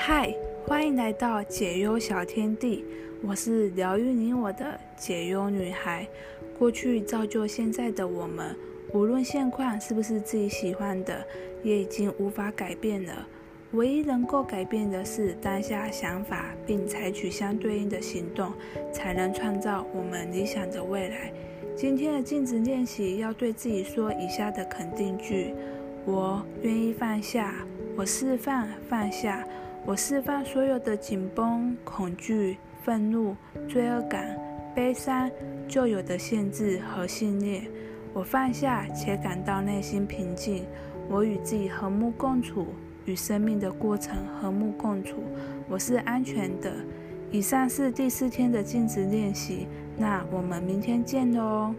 嗨，欢迎来到解忧小天地，我是疗愈你我的解忧女孩。过去造就现在的我们，无论现况是不是自己喜欢的，也已经无法改变了。唯一能够改变的是当下想法，并采取相对应的行动，才能创造我们理想的未来。今天的镜子练习要对自己说以下的肯定句：我愿意放下，我释放放下，我释放所有的紧绷、恐惧、愤怒、罪恶感、悲伤、旧有的限制和信念。我放下且感到内心平静。我与自己和睦共处，与生命的过程和睦共处。我是安全的。以上是第四天的镜子练习，那我们明天见喽。